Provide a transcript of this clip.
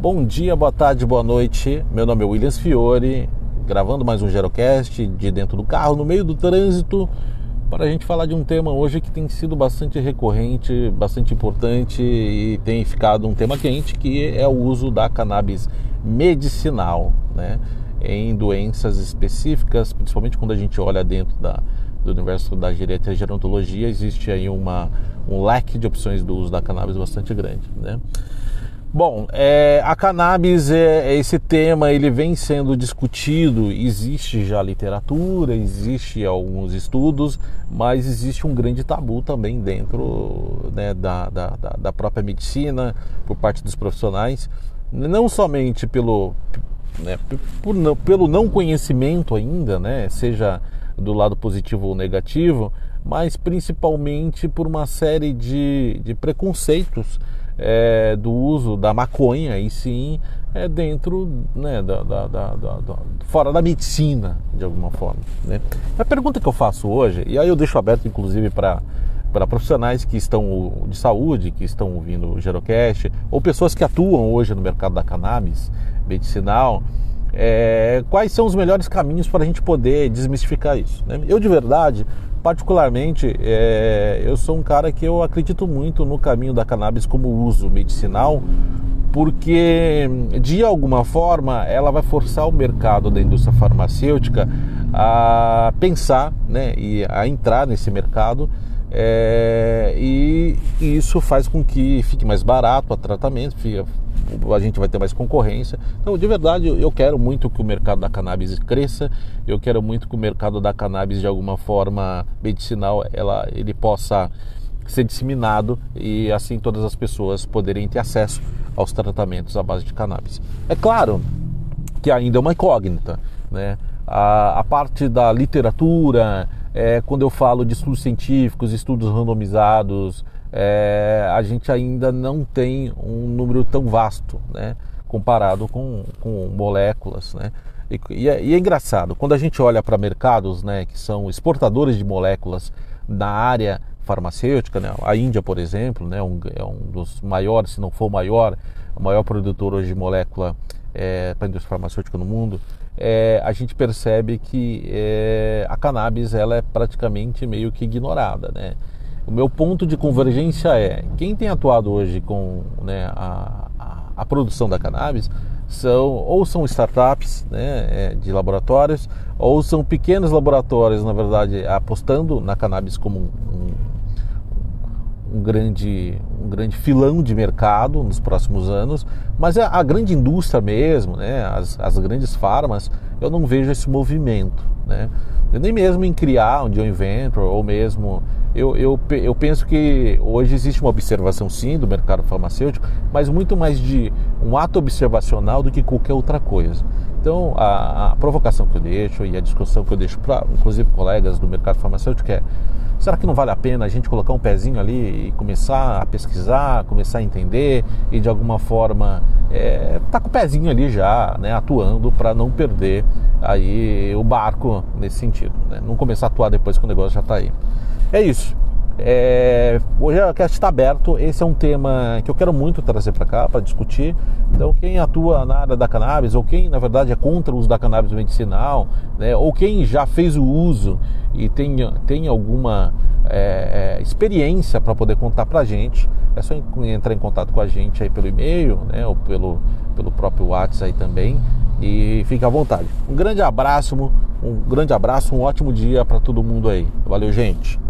Bom dia, boa tarde, boa noite. Meu nome é Williams Fiore, gravando mais um Gerocast de dentro do carro, no meio do trânsito, para a gente falar de um tema hoje que tem sido bastante recorrente, bastante importante e tem ficado um tema quente, que é o uso da cannabis medicinal, né? Em doenças específicas, principalmente quando a gente olha dentro da, do universo da geriatria e gerontologia, existe aí uma, um leque de opções do uso da cannabis bastante grande, né? Bom, é, a cannabis, é, esse tema, ele vem sendo discutido, existe já literatura, existe alguns estudos, mas existe um grande tabu também dentro né, da, da, da própria medicina, por parte dos profissionais, não somente pelo, né, por, pelo não conhecimento ainda, né, seja do lado positivo ou negativo, mas principalmente por uma série de, de preconceitos é, do uso da maconha e sim é dentro né, da, da, da, da, fora da medicina de alguma forma né? a pergunta que eu faço hoje e aí eu deixo aberto inclusive para para profissionais que estão de saúde que estão ouvindo o Gerocast ou pessoas que atuam hoje no mercado da cannabis medicinal é, quais são os melhores caminhos para a gente poder desmistificar isso né? eu de verdade particularmente, é, eu sou um cara que eu acredito muito no caminho da cannabis como uso medicinal, porque de alguma forma ela vai forçar o mercado da indústria farmacêutica a pensar né, e a entrar nesse mercado. É, e, e isso faz com que fique mais barato o tratamento, fica, a gente vai ter mais concorrência. Então, de verdade, eu quero muito que o mercado da cannabis cresça, eu quero muito que o mercado da cannabis, de alguma forma medicinal, ela, ele possa ser disseminado e assim todas as pessoas poderem ter acesso aos tratamentos à base de cannabis. É claro que ainda é uma incógnita, né? A, a parte da literatura, é, quando eu falo de estudos científicos, estudos randomizados, é, a gente ainda não tem um número tão vasto, né, comparado com, com moléculas, né. E, e, é, e é, engraçado, quando a gente olha para mercados, né, que são exportadores de moléculas na área farmacêutica, né, a Índia, por exemplo, né, um, é um dos maiores, se não for o maior, o maior produtor hoje de molécula é, para a indústria farmacêutica no mundo, é, a gente percebe que é, a cannabis ela é praticamente meio que ignorada, né? O meu ponto de convergência é quem tem atuado hoje com né, a, a, a, produção da cannabis são ou são startups né, é, de laboratórios ou são pequenos laboratórios, na verdade, apostando na cannabis como um, grande, um grande filão de mercado nos próximos anos, mas a, a grande indústria mesmo, né, as, as grandes farmas, eu não vejo esse movimento. Né? Eu nem mesmo em criar um joint venture ou mesmo eu, eu, eu penso que hoje existe uma observação sim do mercado farmacêutico, mas muito mais de um ato observacional do que qualquer outra coisa. Então, a, a provocação que eu deixo e a discussão que eu deixo para, inclusive, colegas do mercado farmacêutico é: será que não vale a pena a gente colocar um pezinho ali e começar a pesquisar, começar a entender e de alguma forma é, tá com o pezinho ali já, né, atuando para não perder aí o barco nesse sentido, né? não começar a atuar depois que o negócio já está aí. É isso. É, hoje a cast está aberto. Esse é um tema que eu quero muito trazer para cá para discutir. Então, quem atua na área da cannabis, ou quem na verdade é contra o uso da cannabis medicinal, né, ou quem já fez o uso e tem, tem alguma é, é experiência para poder contar para a gente, é só entrar em contato com a gente aí pelo e-mail, né, ou pelo, pelo próprio WhatsApp aí também. E fique à vontade. Um grande abraço, um grande abraço, um ótimo dia para todo mundo aí. Valeu, gente.